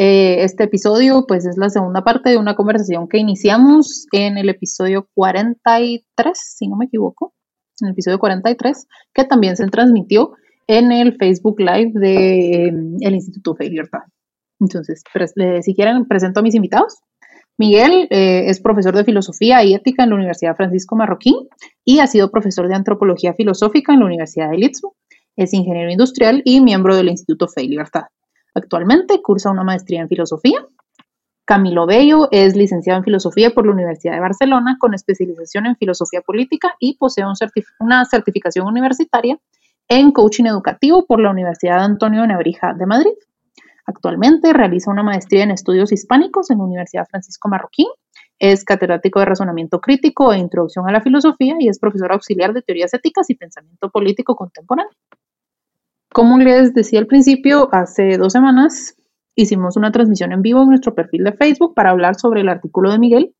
Eh, este episodio pues es la segunda parte de una conversación que iniciamos en el episodio 43, si no me equivoco, en el episodio 43, que también se transmitió en el Facebook Live del de, Instituto Fe Libertad. Entonces, si quieren, presento a mis invitados. Miguel eh, es profesor de filosofía y ética en la Universidad Francisco Marroquín y ha sido profesor de antropología filosófica en la Universidad de Litzburg. Es ingeniero industrial y miembro del Instituto Fe y Libertad. Actualmente cursa una maestría en filosofía. Camilo Bello es licenciado en filosofía por la Universidad de Barcelona con especialización en filosofía política y posee una certificación universitaria en coaching educativo por la Universidad Antonio Nebrija de Madrid. Actualmente realiza una maestría en estudios hispánicos en la Universidad Francisco Marroquín. Es catedrático de razonamiento crítico e introducción a la filosofía y es profesor auxiliar de teorías éticas y pensamiento político contemporáneo. Como les decía al principio, hace dos semanas hicimos una transmisión en vivo en nuestro perfil de Facebook para hablar sobre el artículo de Miguel,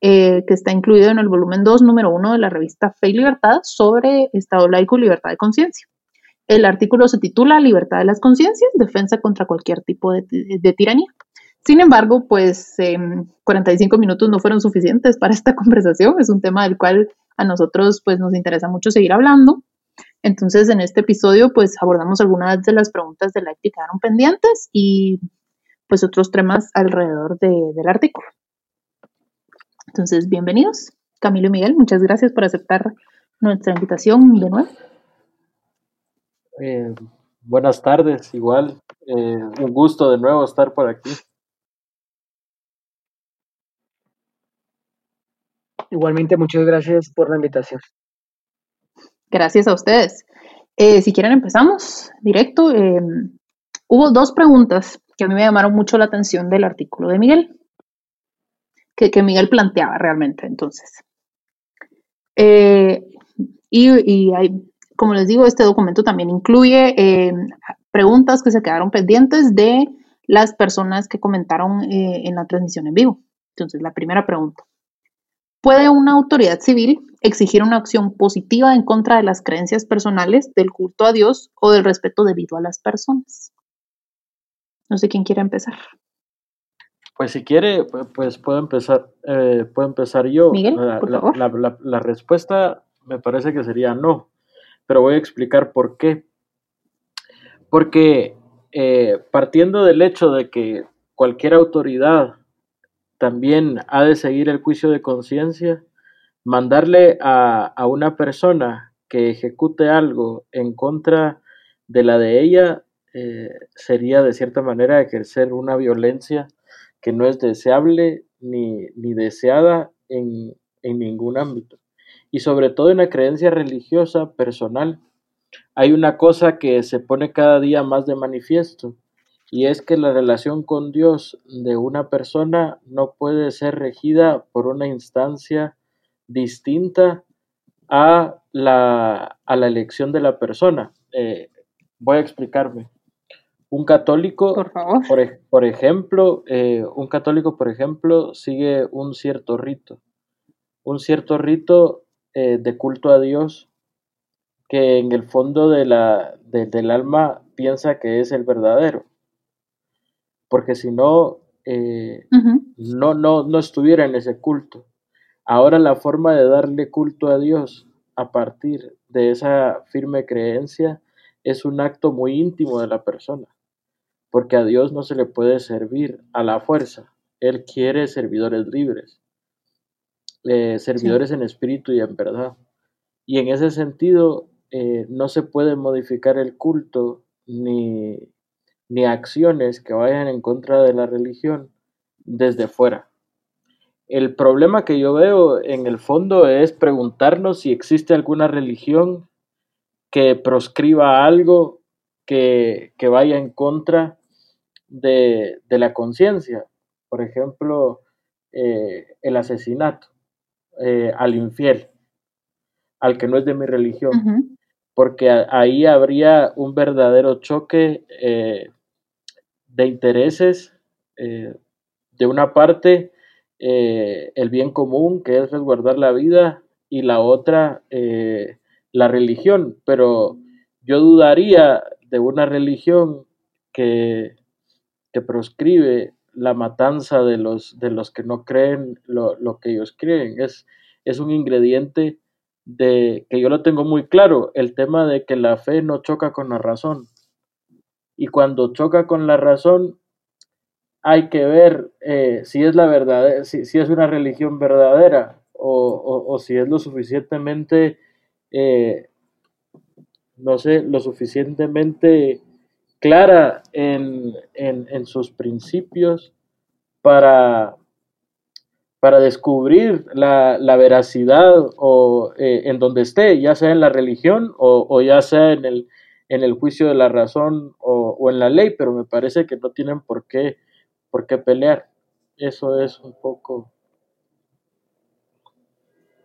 eh, que está incluido en el volumen 2, número 1 de la revista Fe y Libertad sobre Estado laico y libertad de conciencia. El artículo se titula Libertad de las conciencias, defensa contra cualquier tipo de, tiranía. Sin embargo, pues 45 minutos no fueron suficientes para esta conversación. Es un tema del cual a nosotros pues nos interesa mucho seguir hablando. Entonces, en este episodio pues abordamos algunas de las preguntas de la que quedaron pendientes y pues otros temas alrededor del artículo. Entonces, bienvenidos. Camilo y Miguel, muchas gracias por aceptar nuestra invitación de nuevo. Eh, buenas tardes, igual. Eh, un gusto de nuevo estar por aquí. Igualmente, muchas gracias por la invitación. Gracias a ustedes. Eh, si quieren, empezamos directo. hubo dos preguntas que a mí me llamaron mucho la atención del artículo de Miguel, que, Miguel planteaba realmente. Entonces, y, y hay como les digo, este documento también incluye eh, preguntas que se quedaron pendientes de las personas que comentaron eh, en la transmisión en vivo. Entonces, la primera pregunta. ¿Puede una autoridad civil exigir una acción positiva en contra de las creencias personales, del culto a Dios o del respeto debido a las personas? No sé quién quiere empezar. Pues si quiere, pues puedo empezar, eh, puedo empezar yo. Miguel, por favor. la respuesta me parece que sería no pero voy a explicar por qué. Porque eh, partiendo del hecho de que cualquier autoridad también ha de seguir el juicio de conciencia, mandarle a, una persona que ejecute algo en contra de la de ella eh, sería de cierta manera ejercer una violencia que no es deseable ni, deseada en ningún ámbito y sobre todo en la creencia religiosa personal. Hay una cosa que se pone cada día más de manifiesto y es que la relación con Dios de una persona no puede ser regida por una instancia distinta a la, a la elección de la persona. Eh, voy a explicarme. Un católico, por, favor. por, ejemplo, eh, un católico, por ejemplo, sigue un cierto rito. Un cierto rito eh, de culto a Dios que en el fondo de la, del alma piensa que es el verdadero. Porque si no, eh, no, no, no estuviera en ese culto. Ahora la forma de darle culto a Dios a partir de esa firme creencia es un acto muy íntimo de la persona, porque a Dios no se le puede servir a la fuerza. Él quiere servidores libres. Eh, servidores en espíritu y en verdad. Y en ese sentido, eh, no se puede modificar el culto ni, ni acciones que vayan en contra de la religión desde fuera. El problema que yo veo en el fondo es preguntarnos si existe alguna religión que proscriba algo que, que vaya en contra de, de la conciencia. por ejemplo, eh, el asesinato eh, al infiel, al que no es de mi religión, porque ahí habría un verdadero choque de intereses. de una parte, el bien común, que es resguardar la vida, y la otra, la religión, pero yo dudaría de una religión que, que proscribe la matanza de los, de los que no creen lo, que ellos creen. Es, es un ingrediente de que yo lo tengo muy claro, el tema de que la fe no choca con la razón. Y cuando choca con la razón, hay que ver eh, si es la verdad, si, es una religión verdadera o, si es lo suficientemente, eh, no sé, lo suficientemente clara en, sus principios para, para descubrir la, veracidad o eh, en donde esté, ya sea en la religión o, ya sea en el, en el juicio de la razón o, en la ley, pero me parece que no tienen por qué, por qué pelear. Eso es un poco.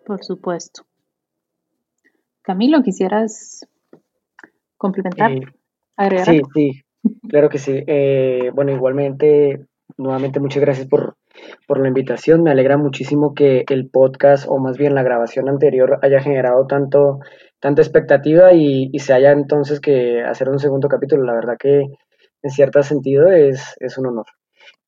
Por supuesto. Camilo, ¿quisieras complementar? Eh, Sí, sí, claro que sí. Eh, bueno, igualmente, nuevamente muchas gracias por, la invitación. Me alegra muchísimo que el podcast, o más bien la grabación anterior, haya generado tanto, tanta expectativa y, se haya entonces que hacer un segundo capítulo. La verdad que en cierto sentido es, es un honor.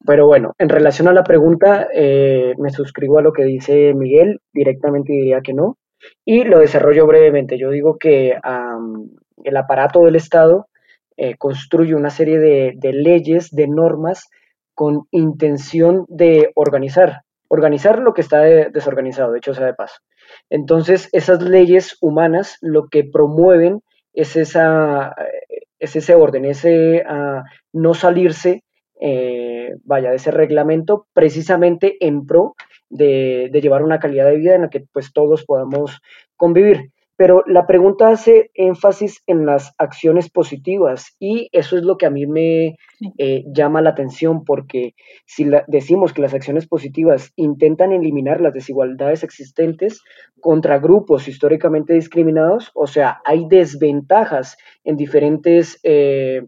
Pero bueno, en relación a la pregunta, eh, me suscribo a lo que dice Miguel, directamente diría que no, y lo desarrollo brevemente. Yo digo que el aparato del Estado eh, construye una serie de, leyes, de normas, con intención de organizar, organizar lo que está desorganizado, de hecho sea de paso. Entonces, esas leyes humanas lo que promueven es, esa, es ese orden, ese uh, no salirse, eh, vaya, de ese reglamento, precisamente en pro de, de, llevar una calidad de vida en la que pues todos podamos convivir. Pero la pregunta hace énfasis en las acciones positivas y eso es lo que a mí me eh, llama la atención porque si decimos que las acciones positivas intentan eliminar las desigualdades existentes contra grupos históricamente discriminados, o sea, hay desventajas en diferentes eh,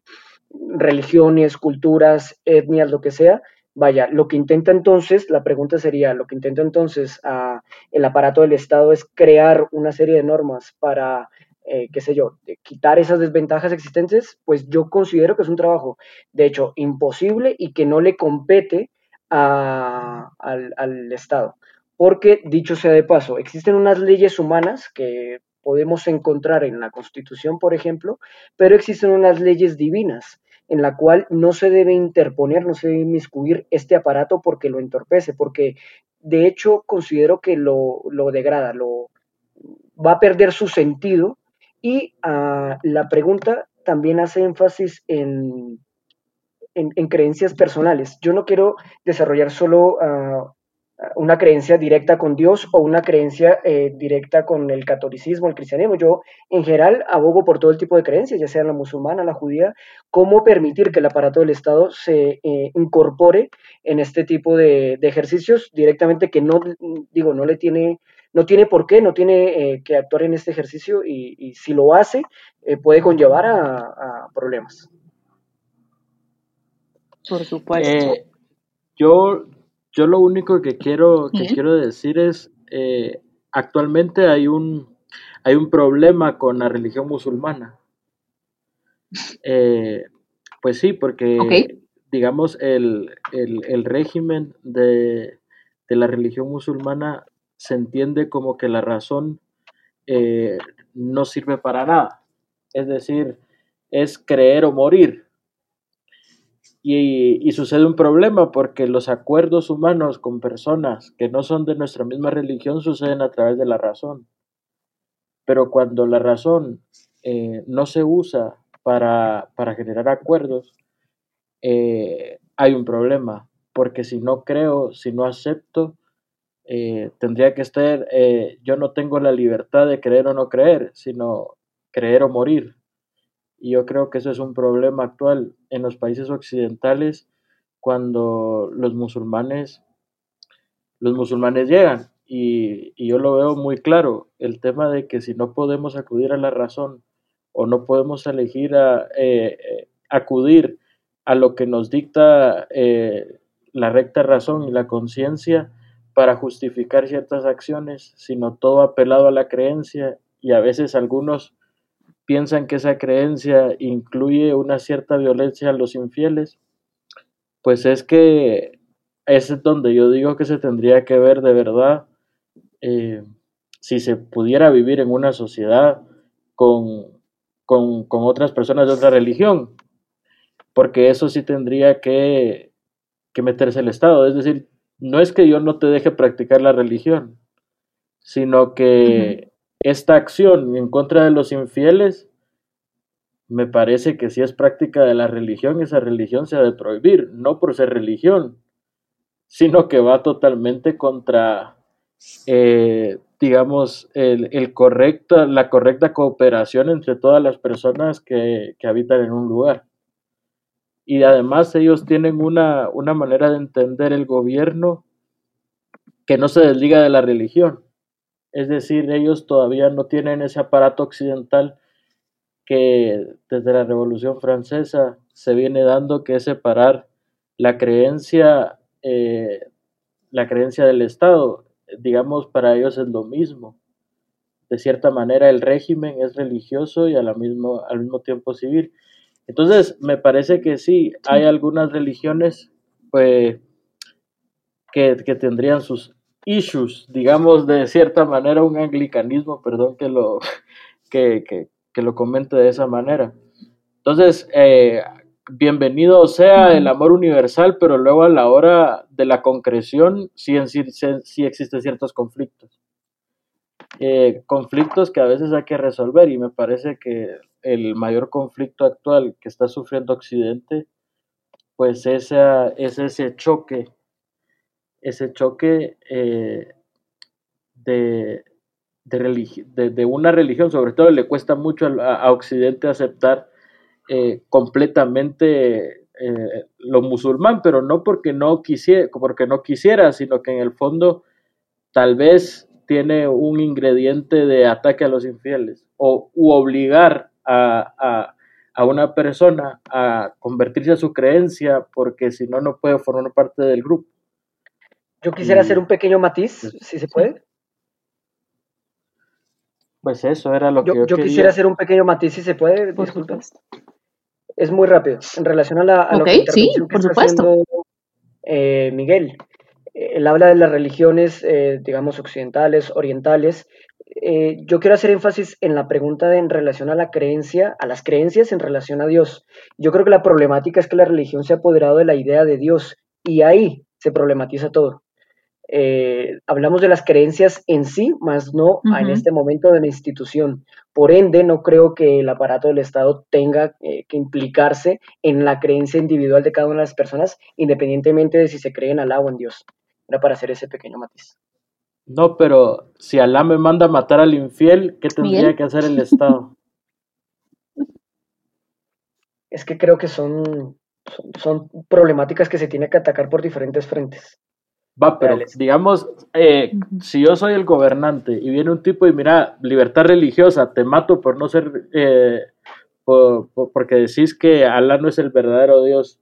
religiones, culturas, etnias, lo que sea, Vaya, lo que intenta entonces, la pregunta sería, lo que intenta entonces ah, el aparato del Estado es crear una serie de normas para, eh, qué sé yo, quitar esas desventajas existentes, pues yo considero que es un trabajo, de hecho, imposible y que no le compete al, al Estado. Porque, dicho sea de paso, existen unas leyes humanas que podemos encontrar en la Constitución, por ejemplo, pero existen unas leyes divinas en la cual no se debe interponer, no se debe inmiscuir este aparato porque lo entorpece, porque de hecho considero que lo, degrada, lo va a perder su sentido y ah, la pregunta también hace énfasis en, en, creencias personales. Yo no quiero desarrollar solo uh, una creencia directa con Dios o una creencia eh, directa con el catolicismo, el cristianismo. Yo en general abogo por todo el tipo de creencias, ya sea la musulmana, la judía, cómo permitir que el aparato del Estado se eh, incorpore en este tipo de, ejercicios directamente que no, digo, no le tiene, no tiene por qué, no tiene eh, que actuar en este ejercicio y, si lo hace puede conllevar a, problemas. Por supuesto. yo yo lo único que quiero, que quiero decir es, eh, actualmente hay un, hay un problema con la religión musulmana. Eh, pues sí, porque digamos el, régimen de, la religión musulmana se entiende como que la razón eh, no sirve para nada. Es decir, es creer o morir. Y, sucede un problema porque los acuerdos humanos con personas que no son de nuestra misma religión suceden a través de la razón. Pero cuando la razón eh, no se usa para, generar acuerdos, eh, hay un problema. Porque si no creo, si no acepto, eh, tendría que estar, yo no tengo la libertad de creer o no creer, sino creer o morir. Y yo creo que eso es un problema actual en los países occidentales cuando los musulmanes, los musulmanes llegan. Y, yo lo veo muy claro, el tema de que si no podemos acudir a la razón o no podemos elegir a, eh, eh, acudir a lo que nos dicta eh, la recta razón y la conciencia para justificar ciertas acciones, sino todo apelado a la creencia y a veces algunos piensan que esa creencia incluye una cierta violencia a los infieles, pues es que es donde yo digo que se tendría que ver de verdad eh, si se pudiera vivir en una sociedad con, con, otras personas de otra religión, porque eso sí tendría que, que meterse el Estado. Es decir, no es que yo no te deje practicar la religión, sino que esta acción en contra de los infieles, me parece que si es práctica de la religión, esa religión se ha de prohibir, no por ser religión, sino que va totalmente contra, eh, digamos, el, la correcta cooperación entre todas las personas que, habitan en un lugar. Y además ellos tienen una manera de entender el gobierno que no se desliga de la religión. Es decir, ellos todavía no tienen ese aparato occidental que desde la Revolución Francesa se viene dando, que es separar la creencia, eh, la creencia del Estado. Digamos, para ellos es lo mismo. De cierta manera, el régimen es religioso y al mismo, al mismo tiempo civil. Entonces, me parece que sí, hay algunas religiones pues, que, que tendrían sus issues, digamos de cierta manera un anglicanismo, perdón que lo, que, que, lo comente de esa manera. Entonces, eh, bienvenido sea el amor universal, pero luego a la hora de la concreción sí, sí, sí existen ciertos conflictos. Eh, conflictos que a veces hay que resolver y me parece que el mayor conflicto actual que está sufriendo Occidente, pues esa, es ese choque ese choque eh, de, de, una religión, sobre todo le cuesta mucho a, Occidente aceptar eh, completamente eh, lo musulmán, pero no porque no, quisiera, porque no quisiera, sino que en el fondo tal vez tiene un ingrediente de ataque a los infieles o obligar a, a una persona a convertirse a su creencia porque si no, no puede formar parte del grupo. Yo quisiera hacer un pequeño matiz, pues, si se puede. Pues eso era lo que yo, yo quisiera hacer un pequeño matiz, si se puede, disculpen. Es muy rápido. En relación a, la, lo que, sí, por está haciendo eh, Miguel, él habla de las religiones, eh, digamos, occidentales, orientales. Eh, yo quiero hacer énfasis en la pregunta de, en relación a la creencia, a las creencias en relación a Dios. Yo creo que la problemática es que la religión se ha apoderado de la idea de Dios y ahí se problematiza todo. Eh, hablamos de las creencias en sí, más no en este momento de la institución. Por ende, no creo que el aparato del Estado tenga eh, que implicarse en la creencia individual de cada una de las personas, independientemente de si se creen en Alá o en Dios. Era para hacer ese pequeño matiz. No, pero si Alá me manda a matar al infiel, ¿qué tendría que hacer el Estado? Es que creo que son, son problemáticas que se tiene que atacar por diferentes frentes. Va, pero digamos, eh, si yo soy el gobernante y viene un tipo y mira, libertad religiosa, te mato por no ser, eh, porque decís que Alá no es el verdadero Dios,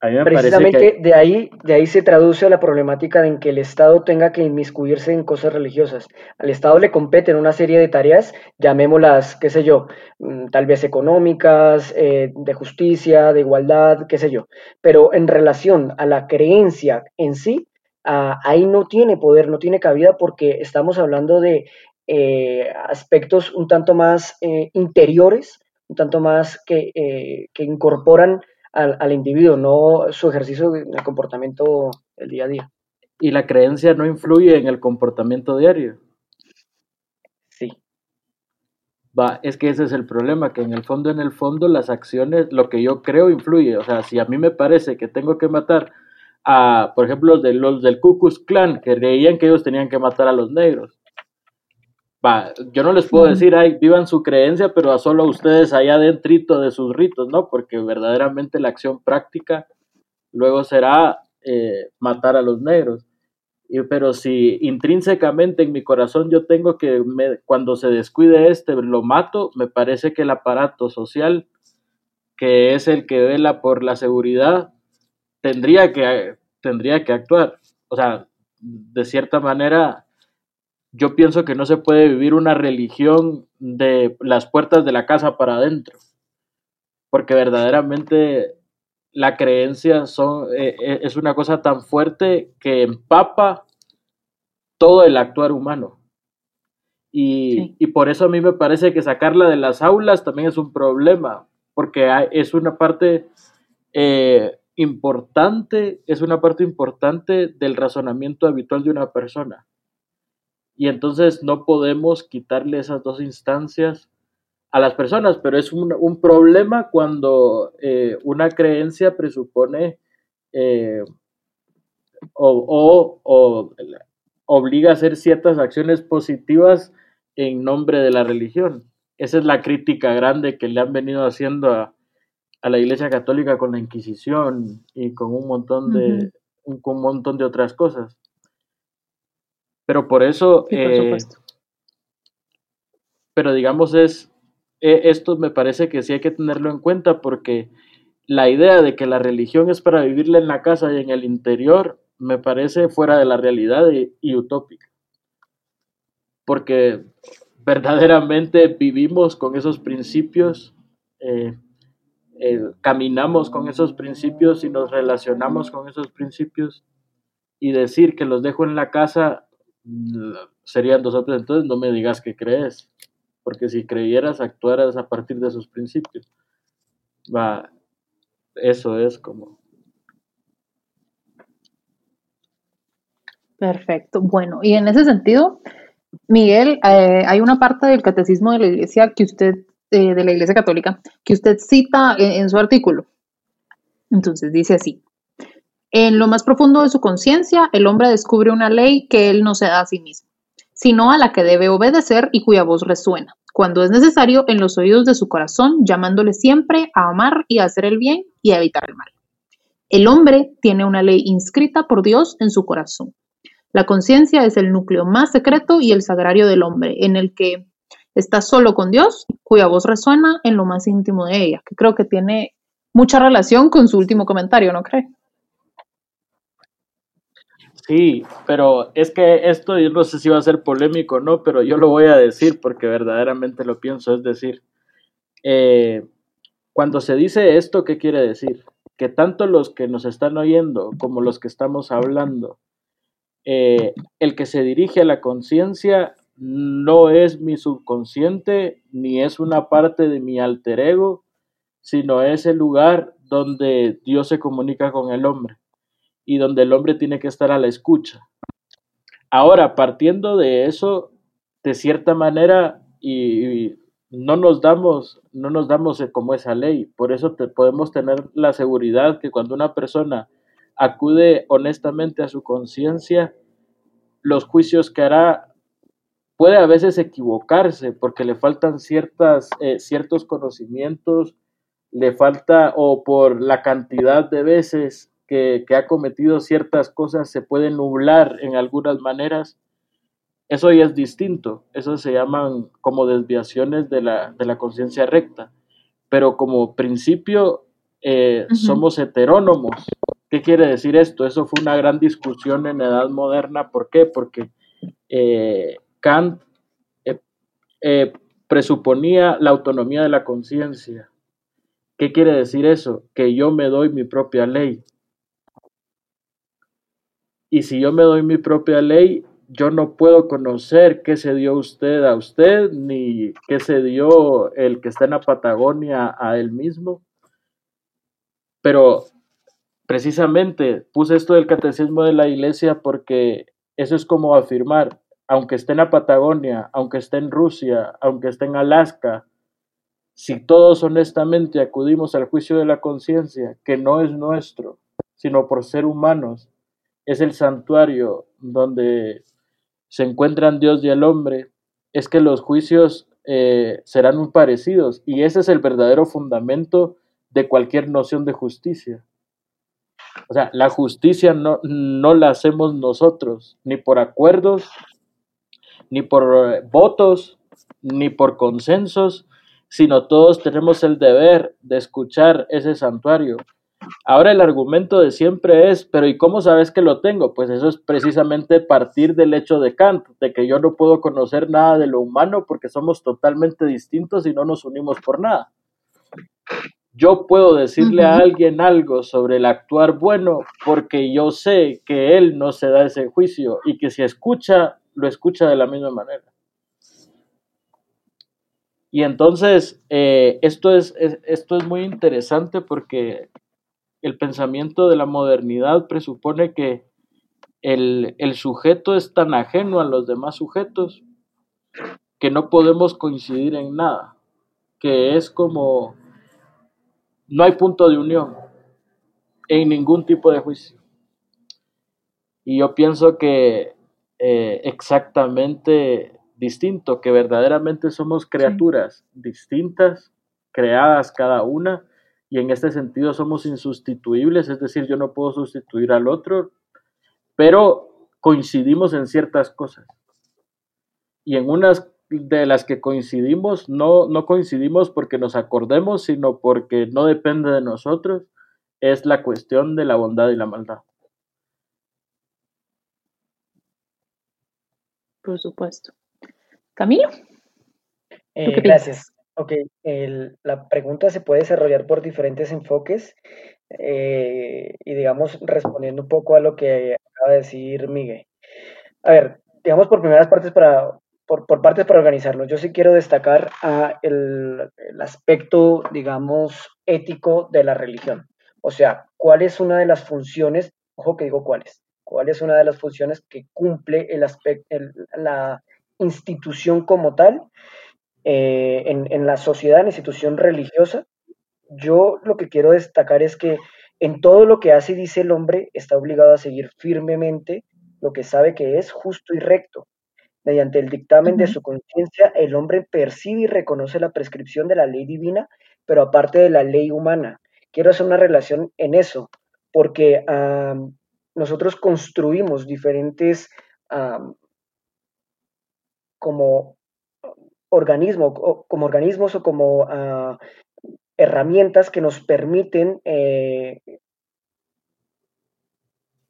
Precisamente de, ahí, de ahí se traduce la problemática en que el Estado tenga que inmiscuirse en cosas religiosas. Al Estado le competen una serie de tareas, llamémoslas, qué sé yo, mm, tal vez económicas, eh, de justicia, de igualdad, qué sé yo. Pero en relación a la creencia en sí, ahí no tiene poder, no tiene cabida porque estamos hablando de eh, aspectos un tanto más eh, interiores, un tanto más que, que incorporan al, al individuo, no su ejercicio de comportamiento el día a día. ¿Y la creencia no influye en el comportamiento diario? Sí. Va, es que ese es el problema, que en el fondo, en el fondo, las acciones, lo que yo creo influye. O sea, si a mí me parece que tengo que matar a, por ejemplo, los, de, los del Ku Klux Klan, que creían que ellos tenían que matar a los negros, va, yo no les puedo decir, ay, vivan su creencia, pero a solo ustedes allá dentro de sus ritos, ¿no? Porque verdaderamente la acción práctica luego será eh, matar a los negros. Y, pero si intrínsecamente en mi corazón yo tengo que, cuando se descuide este, lo mato, me parece que el aparato social, que es el que vela por la seguridad, tendría que, tendría que actuar. O sea, de cierta manera, yo pienso que no se puede vivir una religión de las puertas de la casa para adentro, porque verdaderamente la creencia son, eh, eh, es una cosa tan fuerte que empapa todo el actuar humano. Y, y, por eso a mí me parece que sacarla de las aulas también es un problema, porque es una parte eh, importante, es una parte importante del razonamiento habitual de una persona. Y entonces no podemos quitarle esas dos instancias a las personas, pero es un, problema cuando eh, una creencia presupone eh, o, obliga a hacer ciertas acciones positivas en nombre de la religión. Esa es la crítica grande que le han venido haciendo a, la Iglesia Católica con la Inquisición y con un montón de, un, montón de otras cosas. Pero por eso, eh, pero digamos es e, esto me parece que sí hay que tenerlo en cuenta porque la idea de que la religión es para vivirla en la casa y en el interior me parece fuera de la realidad y, utópica. Porque verdaderamente vivimos con esos principios, eh, eh, caminamos con esos principios y nos relacionamos con esos principios y decir que los dejo en la casa serían dos otros, entonces no me digas que crees porque si creyeras, actuaras a partir de sus principios. Va, eso es como... Perfecto. Bueno, y en ese sentido, Miguel, eh, hay una parte del catecismo de la Iglesia que usted, eh, de la Iglesia Católica, que usted cita en su artículo. Entonces dice así. En lo más profundo de su conciencia, el hombre descubre una ley que él no se da a sí mismo sino a la que debe obedecer y cuya voz resuena, cuando es necesario, en los oídos de su corazón, llamándole siempre a amar y a hacer el bien y a evitar el mal. El hombre tiene una ley inscrita por Dios en su corazón. La conciencia es el núcleo más secreto y el sagrario del hombre, en el que está solo con Dios, cuya voz resuena en lo más íntimo de ella, que creo que tiene mucha relación con su último comentario, ¿no cree? Sí, pero es que esto yo no sé si va a ser polémico o no, pero yo lo voy a decir porque verdaderamente lo pienso. Es decir, eh, cuando se dice esto, ¿qué quiere decir? Que tanto los que nos están oyendo como los que estamos hablando, eh, el que se dirige a la conciencia no es mi subconsciente ni es una parte de mi alter ego, sino es el lugar donde Dios se comunica con el hombre y donde el hombre tiene que estar a la escucha. Ahora, partiendo de eso, de cierta manera, y, no nos damos, no nos damos como esa ley. Por eso podemos tener la seguridad que cuando una persona acude honestamente a su conciencia, los juicios que hará puede a veces equivocarse porque le faltan ciertas, eh, ciertos conocimientos, le falta o por la cantidad de veces que, ha cometido ciertas cosas se puede nublar en algunas maneras, eso ya es distinto. Eso se llaman como desviaciones de la, de la conciencia recta. Pero como principio eh, somos heterónomos. ¿Qué quiere decir esto? Eso fue una gran discusión en la edad moderna. ¿Por qué? Porque eh, Kant eh, presuponía la autonomía de la conciencia. ¿Qué quiere decir eso? Que yo me doy mi propia ley. Y si yo me doy mi propia ley, yo no puedo conocer qué se dio usted a usted, ni qué se dio el que está en la Patagonia a él mismo. Pero precisamente puse esto del catecismo de la iglesia porque eso es como afirmar, aunque esté en la Patagonia, aunque esté en Rusia, aunque esté en Alaska, si todos honestamente acudimos al juicio de la conciencia, que no es nuestro, sino por ser humanos, es el santuario donde se encuentran Dios y el hombre, es que los juicios eh, serán muy parecidos y ese es el verdadero fundamento de cualquier noción de justicia. O sea, la justicia no, no la hacemos nosotros, ni por acuerdos, ni por eh, votos, ni por consensos, sino todos tenemos el deber de escuchar ese santuario. Ahora el argumento de siempre es, pero ¿y cómo sabes que lo tengo? Pues eso es precisamente partir del hecho de Kant, de que yo no puedo conocer nada de lo humano porque somos totalmente distintos y no nos unimos por nada. Yo puedo decirle a alguien algo sobre el actuar bueno porque yo sé que él no se da ese juicio y que si escucha, lo escucha de la misma manera. Y entonces, eh, esto, es, esto es muy interesante porque el pensamiento de la modernidad presupone que el, el, sujeto es tan ajeno a los demás sujetos que no podemos coincidir en nada, que es como no hay punto de unión en ningún tipo de juicio. Y yo pienso que eh, exactamente distinto, que verdaderamente somos criaturas distintas, creadas cada una, y en este sentido somos insustituibles, es decir, yo no puedo sustituir al otro, pero coincidimos en ciertas cosas. Y en unas de las que coincidimos, no, no coincidimos porque nos acordemos, sino porque no depende de nosotros, es la cuestión de la bondad y la maldad. Por supuesto. Camilo. Eh, gracias. Ok, la pregunta se puede desarrollar por diferentes enfoques eh, y digamos respondiendo un poco a lo que acaba de decir Miguel. A ver, digamos por primeras partes para, por, partes para organizarnos. Yo sí quiero destacar el, el aspecto, digamos, ético de la religión. O sea, ¿cuál es una de las funciones, ojo que digo cuáles, cuál es una de las funciones que cumple el aspecto, la institución como tal eh, en, la sociedad, en la institución religiosa, yo lo que quiero destacar es que en todo lo que hace y dice el hombre está obligado a seguir firmemente lo que sabe que es justo y recto. Mediante el dictamen de su conciencia, el hombre percibe y reconoce la prescripción de la ley divina, pero aparte de la ley humana. Quiero hacer una relación en eso, porque nosotros construimos diferentes como organismo, como organismos o como ah, herramientas que nos permiten eh,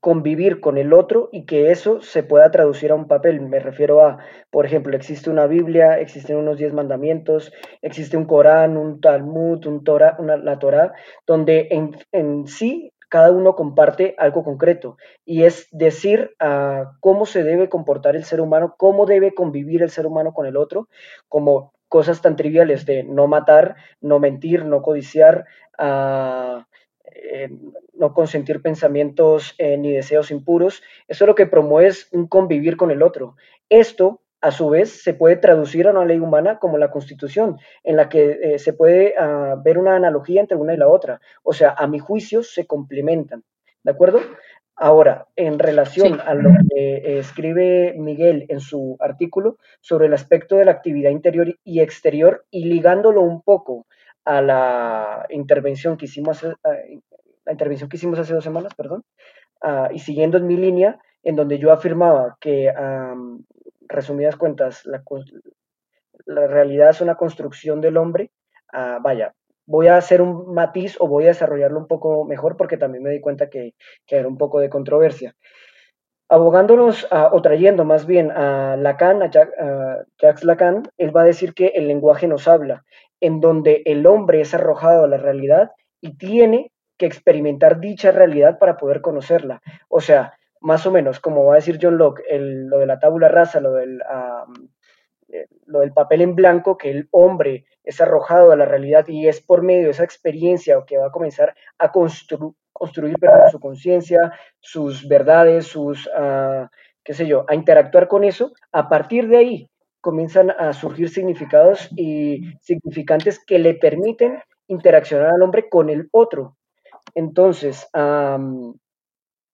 convivir con el otro y que eso se pueda traducir a un papel. Me refiero a, por ejemplo, existe una Biblia, existen unos diez mandamientos, existe un Corán, un Talmud, un Torah, una, la Torah, donde en sí cada uno comparte algo concreto y es decir ah, cómo se debe comportar el ser humano, cómo debe convivir el ser humano con el otro, como cosas tan triviales de no matar, no mentir, no codiciar, uh, no consentir pensamientos eh, ni deseos impuros. Eso es lo que promueve un convivir con el otro. Esto a su vez se puede traducir a una ley humana como la Constitución, en la que eh, se puede ah, ver una analogía entre una y la otra. O sea, a mi juicio se complementan. ¿De acuerdo? Ahora, en relación a lo que eh, escribe Miguel en su artículo sobre el aspecto de la actividad interior y exterior y ligándolo un poco a la intervención que hicimos, hace, ah, la intervención que hicimos hace dos semanas, perdón, ah, y siguiendo en mi línea, en donde yo afirmaba que resumidas cuentas, la, realidad es una construcción del hombre, ah, vaya, voy a hacer un matiz o voy a desarrollarlo un poco mejor porque también me di cuenta que, era un poco de controversia. Abogándonos o trayendo más bien a Lacan, a, Jacques Lacan, él va a decir que el lenguaje nos habla, en donde el hombre es arrojado a la realidad y tiene que experimentar dicha realidad para poder conocerla. O sea, más o menos, como va a decir John Locke, lo de la tábula rasa, lo del, eh, lo del papel en blanco, que el hombre es arrojado a la realidad y es por medio de esa experiencia que va a comenzar a construir su conciencia, sus verdades, sus, uh, qué sé yo, a interactuar con eso, a partir de ahí comienzan a surgir significados y significantes que le permiten interaccionar al hombre con el otro. Entonces,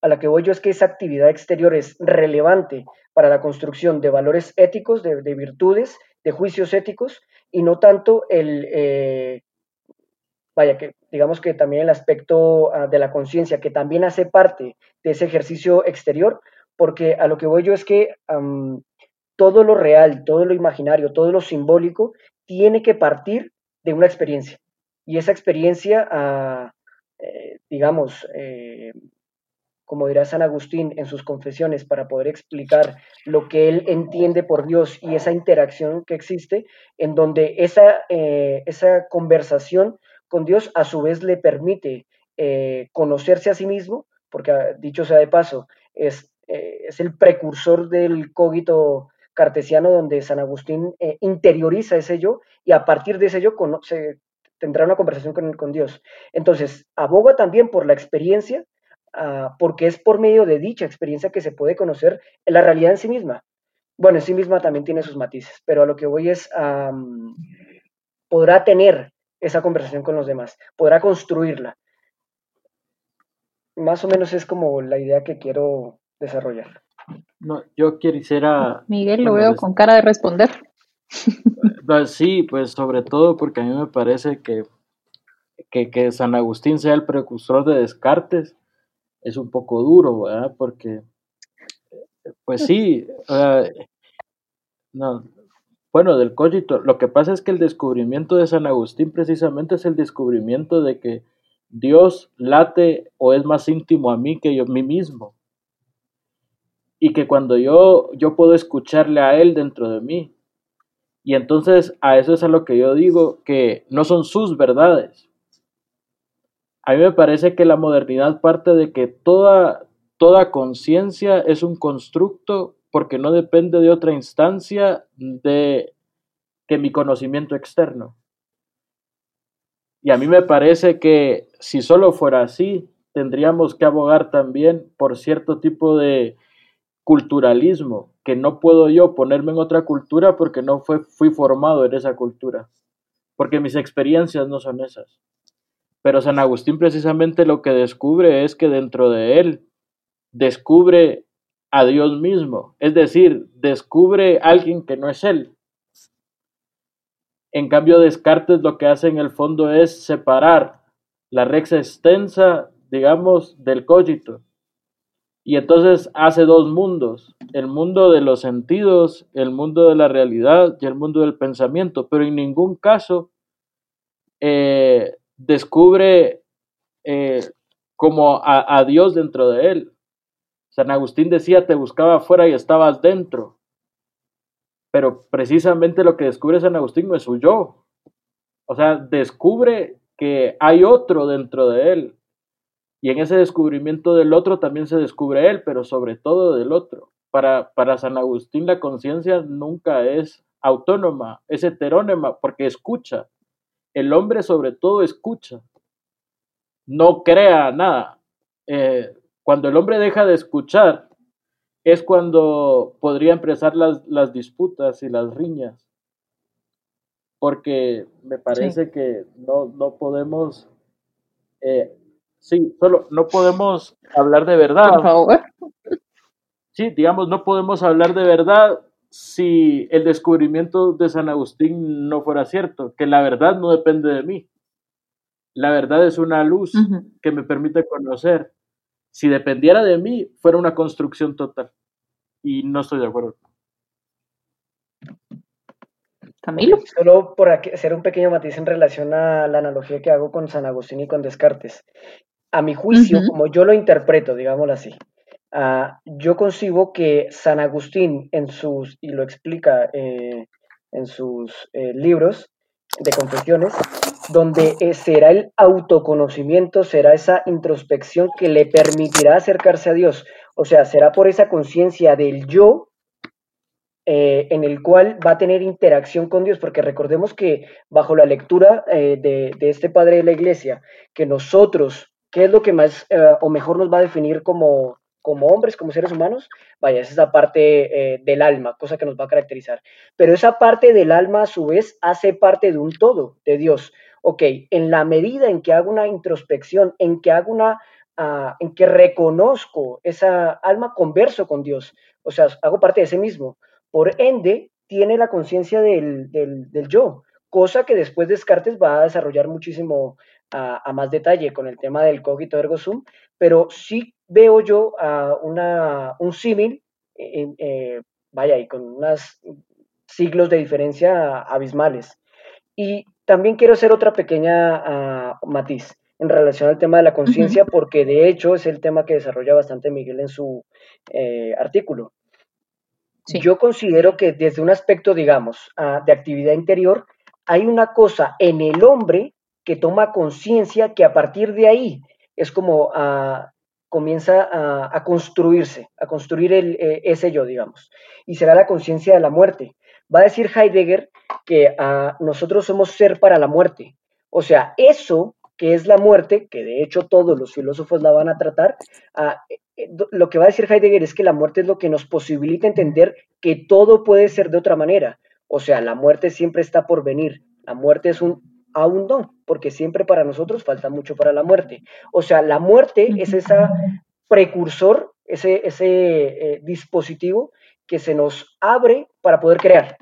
a la que voy yo es que esa actividad exterior es relevante para la construcción de valores éticos, de, virtudes, de juicios éticos, y no tanto el, eh, vaya, que digamos que también el aspecto ah, de la conciencia, que también hace parte de ese ejercicio exterior, porque a lo que voy yo es que todo lo real, todo lo imaginario, todo lo simbólico, tiene que partir de una experiencia. Y esa experiencia, ah, eh, digamos, eh, como dirá San Agustín en sus confesiones, para poder explicar lo que él entiende por Dios y esa interacción que existe, en donde esa, eh, esa conversación con Dios a su vez le permite eh, conocerse a sí mismo, porque ah, dicho sea de paso, es, eh, es el precursor del cogito cartesiano donde San Agustín interioriza ese yo y a partir de ese yo conoce, tendrá una conversación con, con Dios. Entonces, aboga también por la experiencia Ah, porque es por medio de dicha experiencia que se puede conocer la realidad en sí misma. Bueno, en sí misma también tiene sus matices, pero a lo que voy es, podrá tener esa conversación con los demás, podrá construirla. Más o menos es como la idea que quiero desarrollar. No, yo quisiera... Miguel, lo veo con cara de responder. Sí, pues sobre todo porque a mí me parece que, que, que San Agustín sea el precursor de Descartes es un poco duro, ¿verdad? Porque, pues sí, no, bueno, del cogito, lo que pasa es que el descubrimiento de San Agustín precisamente es el descubrimiento de que Dios late o es más íntimo a mí que yo mí mismo. Y que cuando yo, yo puedo escucharle a Él dentro de mí. Y entonces a eso es a lo que yo digo que no son sus verdades, a mí me parece que la modernidad parte de que toda, toda conciencia es un constructo porque no depende de otra instancia de que mi conocimiento externo. Y a mí me parece que si solo fuera así, tendríamos que abogar también por cierto tipo de culturalismo, que no puedo yo ponerme en otra cultura porque no fue, fui formado en esa cultura, porque mis experiencias no son esas. Pero San Agustín precisamente lo que descubre es que dentro de él descubre a Dios mismo, es decir, descubre a alguien que no es él. En cambio, Descartes lo que hace en el fondo es separar la rex extensa, digamos, del cogito. Y entonces hace dos mundos, el mundo de los sentidos, el mundo de la realidad y el mundo del pensamiento, pero en ningún caso eh, descubre eh, como a, Dios dentro de él. San Agustín decía, te buscaba afuera y estabas dentro. Pero precisamente lo que descubre San Agustín no es su yo. O sea, descubre que hay otro dentro de él. Y en ese descubrimiento del otro también se descubre él, pero sobre todo del otro. Para, para San Agustín la conciencia nunca es autónoma, es heterónima, porque escucha el hombre sobre todo escucha, no crea nada. Eh, cuando el hombre deja de escuchar, es cuando podría empezar las, las disputas y las riñas. Porque me parece que no, no podemos, eh, sí, solo no podemos hablar de verdad. Por favor. Sí, digamos, no podemos hablar de verdad si el descubrimiento de San Agustín no fuera cierto, que la verdad no depende de mí. La verdad es una luz que me permite conocer. Si dependiera de mí, fuera una construcción total. Y no estoy de acuerdo. Camilo. Solo por hacer un pequeño matiz en relación a la analogía que hago con San Agustín y con Descartes. A mi juicio, como yo lo interpreto, digámoslo así, Ah, yo concibo que San Agustín en sus, y lo explica eh, en sus eh, libros de confesiones, donde eh, será el autoconocimiento, será esa introspección que le permitirá acercarse a Dios. O sea, será por esa conciencia del yo en el cual va a tener interacción con Dios, porque recordemos que bajo la lectura de, de, este Padre de la Iglesia, que nosotros, ¿qué es lo que más o mejor nos va a definir como, como hombres, como seres humanos, vaya, es esa parte eh, del alma, cosa que nos va a caracterizar. Pero esa parte del alma, a su vez, hace parte de un todo, de Dios. Ok, en la medida en que hago una introspección, en que hago una, ah, en que reconozco esa alma, converso con Dios. O sea, hago parte de ese mismo. Por ende, tiene la conciencia del, del, del yo, cosa que después Descartes va a desarrollar muchísimo a, más detalle con el tema del cogito ergo sum, pero sí veo yo a una, un símil, eh, vaya, y con unos siglos de diferencia abismales. Y también quiero hacer otra pequeña ah, matiz en relación al tema de la conciencia, porque de hecho es el tema que desarrolla bastante Miguel en su eh, artículo. Yo considero que desde un aspecto, digamos, ah, de actividad interior, hay una cosa en el hombre que toma conciencia que a partir de ahí es como ah, comienza a, construirse, a construir eh, ese yo, digamos, y será la conciencia de la muerte. Va a decir Heidegger que ah, nosotros somos ser para la muerte. O sea, eso que es la muerte, que de hecho todos los filósofos la van a tratar, eh, lo que va a decir Heidegger es que la muerte es lo que nos posibilita entender que todo puede ser de otra manera. O sea, la muerte siempre está por venir. La muerte es un aún no, porque siempre para nosotros falta mucho para la muerte. O sea, la muerte es ese precursor, ese, ese eh, dispositivo que se nos abre para poder crear.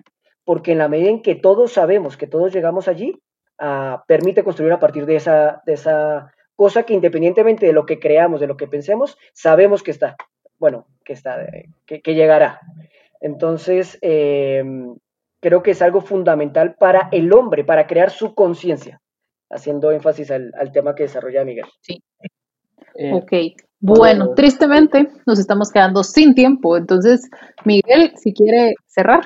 Porque en la medida en que todos sabemos que todos llegamos allí, ah, permite construir a partir de esa, de esa cosa que independientemente de lo que creamos, de lo que pensemos, sabemos que está, bueno, que está, que, llegará. Entonces, em, creo que es algo fundamental para el hombre, para crear su conciencia, haciendo énfasis al, tema que desarrolla Miguel. Sí. Eh, ok. Bueno, tristemente nos estamos quedando sin tiempo, entonces, Miguel, si quiere cerrar,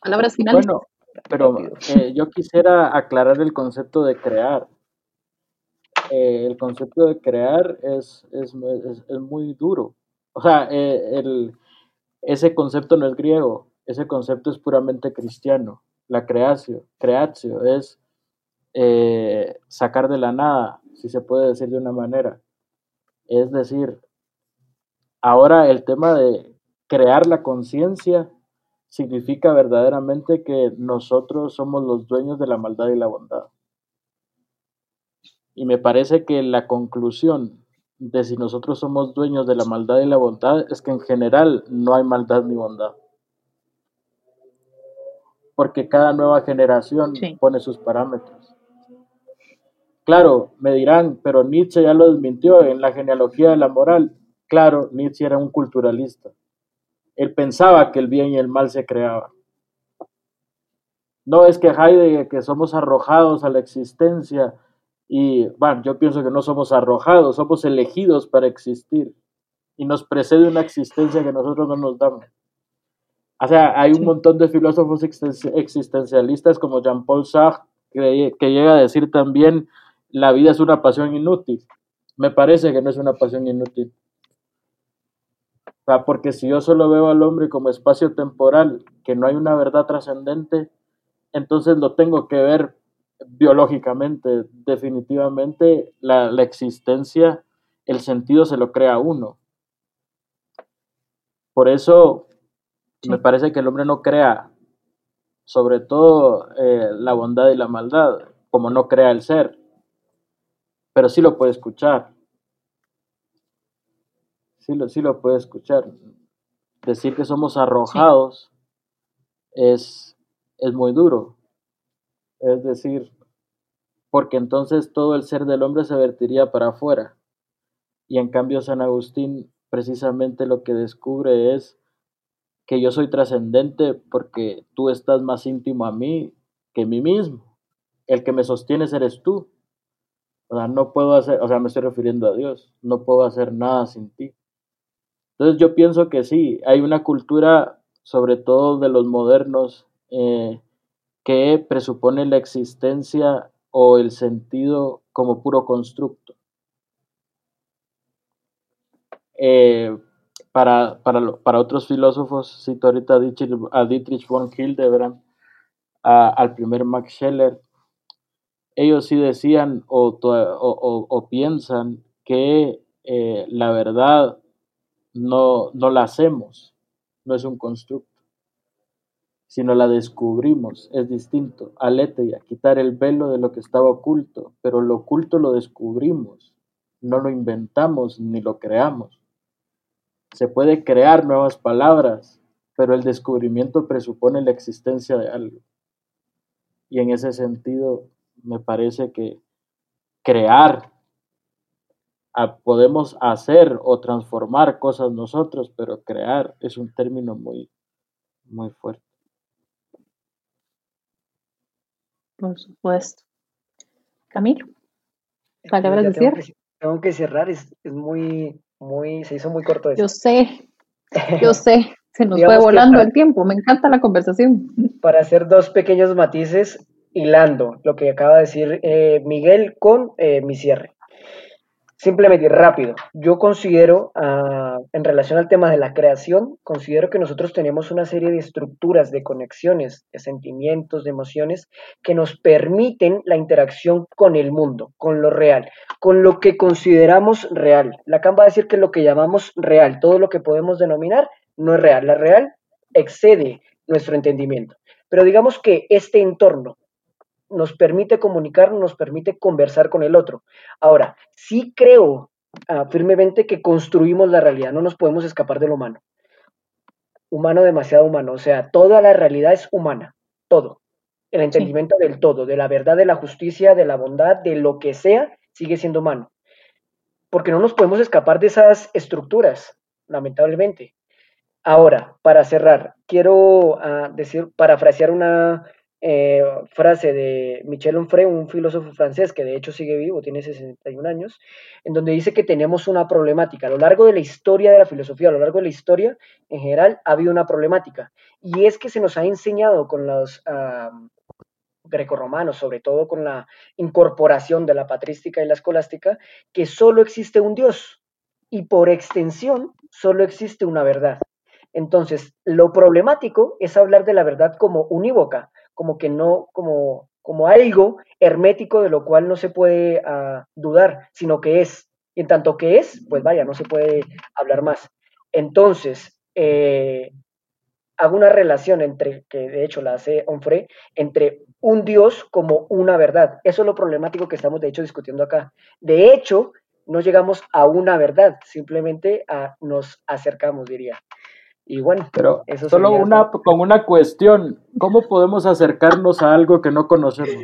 palabras finales. Bueno, pero eh, yo quisiera aclarar el concepto de crear. Eh, el concepto de crear es, es, muy duro. O sea, eh, el, ese concepto no es griego, ese concepto es puramente cristiano. La creación, es eh, sacar de la nada, si se puede decir de una manera. Es decir, ahora el tema de crear la conciencia significa verdaderamente que nosotros somos los dueños de la maldad y la bondad. Y me parece que la conclusión de si nosotros somos dueños de la maldad y la bondad es que en general no hay maldad ni bondad. Porque cada nueva generación pone sus parámetros. Claro, me dirán, pero Nietzsche ya lo desmintió en la genealogía de la moral. Claro, Nietzsche era un culturalista. Él pensaba que el bien y el mal se creaban. No es que Heidegger, que somos arrojados a la existencia y bueno, yo pienso que no somos arrojados, somos elegidos para existir. Y nos precede una existencia que nosotros no nos damos. O sea, hay un montón de filósofos existencialistas como Jean-Paul Sartre que, que llega a decir también la vida es una pasión inútil. Me parece que no es una pasión inútil. O sea, porque si yo solo veo al hombre como espacio temporal, que no hay una verdad trascendente, entonces lo tengo que ver biológicamente, definitivamente la, existencia, el sentido se lo crea uno. Por eso me parece que el hombre no crea, sobre todo eh, la bondad y la maldad, como no crea el ser, pero sí lo puede escuchar. Sí lo, sí lo puede escuchar. Decir que somos arrojados es, es muy duro es decir, porque entonces todo el ser del hombre se vertiría para afuera. Y en cambio San Agustín precisamente lo que descubre es que yo soy trascendente porque tú estás más íntimo a mí que mí mismo. El que me sostienes eres tú. O sea, no puedo hacer, o sea, me estoy refiriendo a Dios, no puedo hacer nada sin ti. Entonces yo pienso que sí, hay una cultura, sobre todo de los modernos, eh, que presupone la existencia o el sentido como puro constructo. Eh, para, para, otros filósofos, cito ahorita a Dietrich, von Hildebrand, al primer Max Scheller, ellos sí decían o, piensan que eh, la verdad no, no la hacemos, no es un constructo sino la descubrimos, es distinto. Aletheia, quitar el velo de lo que estaba oculto, pero lo oculto lo descubrimos, no lo inventamos ni lo creamos. Se puede crear nuevas palabras, pero el descubrimiento presupone la existencia de algo. Y en ese sentido, me parece que, crear. podemos hacer o transformar cosas nosotros, pero crear es un término muy, muy fuerte. Por supuesto. Camilo, palabras de cierre. Tengo que cerrar, es, es muy, muy, se hizo muy corto Yo sé, yo sé, se nos fue volando el tiempo, me encanta la conversación. Para hacer dos pequeños matices, hilando lo que acaba de decir eh, Miguel con eh, mi cierre. Simplemente rápido, yo considero, ah, en relación al tema de la creación, considero que nosotros tenemos una serie de estructuras, de conexiones, de sentimientos, de emociones que nos permiten la interacción con el mundo, con lo real, con lo que consideramos real. Lacan va a decir que lo que llamamos real, todo lo que podemos denominar, no es real. La real excede nuestro entendimiento. Pero digamos que este entorno, nos permite comunicar, nos permite conversar con el otro. Ahora, sí creo ah, firmemente que construimos la realidad, no nos podemos escapar del humano. Humano demasiado humano, o sea, toda la realidad es humana, todo. El entendimiento del todo, de la verdad, de la justicia, de la bondad, de lo que sea, sigue siendo humano. Porque no nos podemos escapar de esas estructuras, lamentablemente. Ahora, para cerrar, quiero ah, decir, parafrasear una eh, frase de Michel Onfray, un filósofo francés que de hecho sigue vivo, tiene 61 años, en donde dice que tenemos una problemática. A lo largo de la historia de la filosofía, a lo largo de la historia en general, ha habido una problemática. Y es que se nos ha enseñado con los grecorromanos, sobre todo con la incorporación de la patrística y la escolástica, que solo existe un Dios y por extensión solo existe una verdad. Entonces, lo problemático es hablar de la verdad como unívoca, como que no, como, como algo hermético de lo cual no se puede ah, dudar, sino que es. Y en tanto que es, pues vaya, no se puede hablar más. Entonces, eh, hago una relación entre, que de hecho la hace Onfray, entre un Dios como una verdad. Eso es lo problemático que estamos de hecho discutiendo acá. De hecho, no llegamos a una verdad, simplemente a, nos acercamos, diría. Y bueno, pero solo una con una cuestión, ¿cómo podemos acercarnos a algo que no conocemos?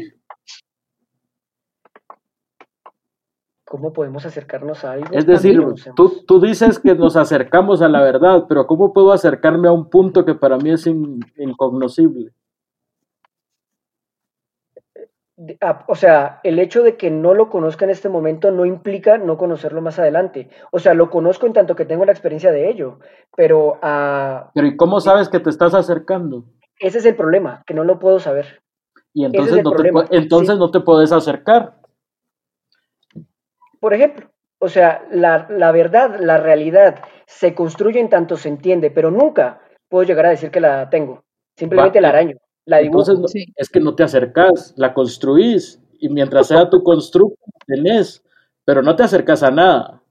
¿Cómo podemos acercarnos a algo? Es decir, tú, tú, dices que nos acercamos a la verdad, pero ¿cómo puedo acercarme a un punto que para mí es incognoscible? Ah, o sea, el hecho de que no lo conozca en este momento no implica no conocerlo más adelante. O sea, lo conozco en tanto que tengo la experiencia de ello, pero... Uh, pero ¿y cómo sabes que te estás acercando? Ese es el problema, que no lo puedo saber. Y entonces, no te, entonces no te puedes acercar. Por ejemplo, o sea, la, la verdad, la realidad se construye en tanto se entiende, pero nunca puedo llegar a decir que la tengo. Simplemente la araño. La Entonces, es que no te acercas, la construís y mientras sea tu constructo, tenés, pero no te acercas a nada.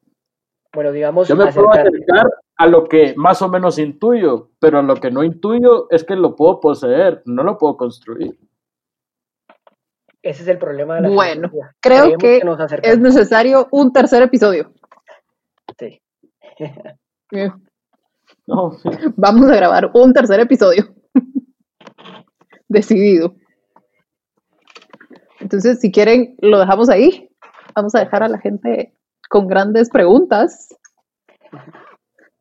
Bueno, digamos. Yo me puedo acercar a lo que más o menos intuyo, pero a lo que no intuyo es que lo puedo poseer, no lo puedo construir. Ese es el problema de la Bueno, creo que, es necesario un tercer episodio. Sí. Vamos a grabar un tercer episodio decidido. Entonces, si quieren, lo dejamos ahí. Vamos a dejar a la gente con grandes preguntas.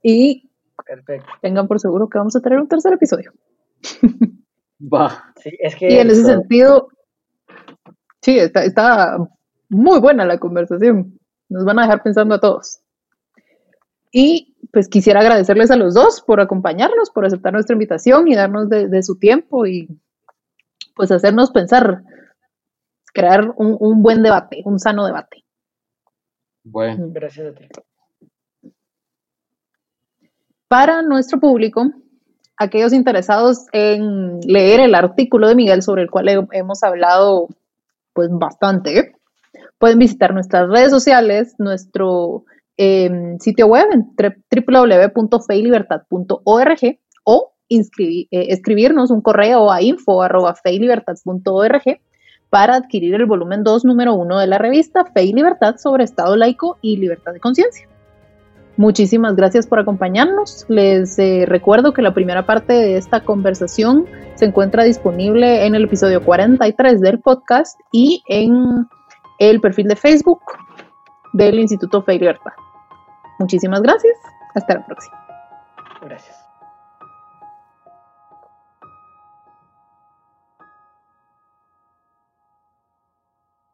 Y tengan por seguro que vamos a tener un tercer episodio. Va. y en ese sentido, sí, está, está muy buena la conversación. Nos van a dejar pensando a todos. Y pues quisiera agradecerles a los dos por acompañarnos, por aceptar nuestra invitación y darnos de su tiempo y pues hacernos pensar, crear un, buen debate, un sano debate. Bueno. Gracias a ti. Para nuestro público, aquellos interesados en leer el artículo de Miguel sobre el cual hemos hablado pues bastante, pueden visitar nuestras redes sociales, nuestro em, sitio web en www.feylibertad.org o eh, escribirnos un correo a info.feylibertad.org para adquirir el volumen 2, número 1 de la revista Fe y Libertad sobre Estado laico y libertad de conciencia. Muchísimas gracias por acompañarnos. Les eh, recuerdo que la primera parte de esta conversación se encuentra disponible en el episodio 43 del podcast y en el perfil de Facebook del Instituto Fe y Libertad. Muchísimas gracias. Hasta la próxima. Gracias.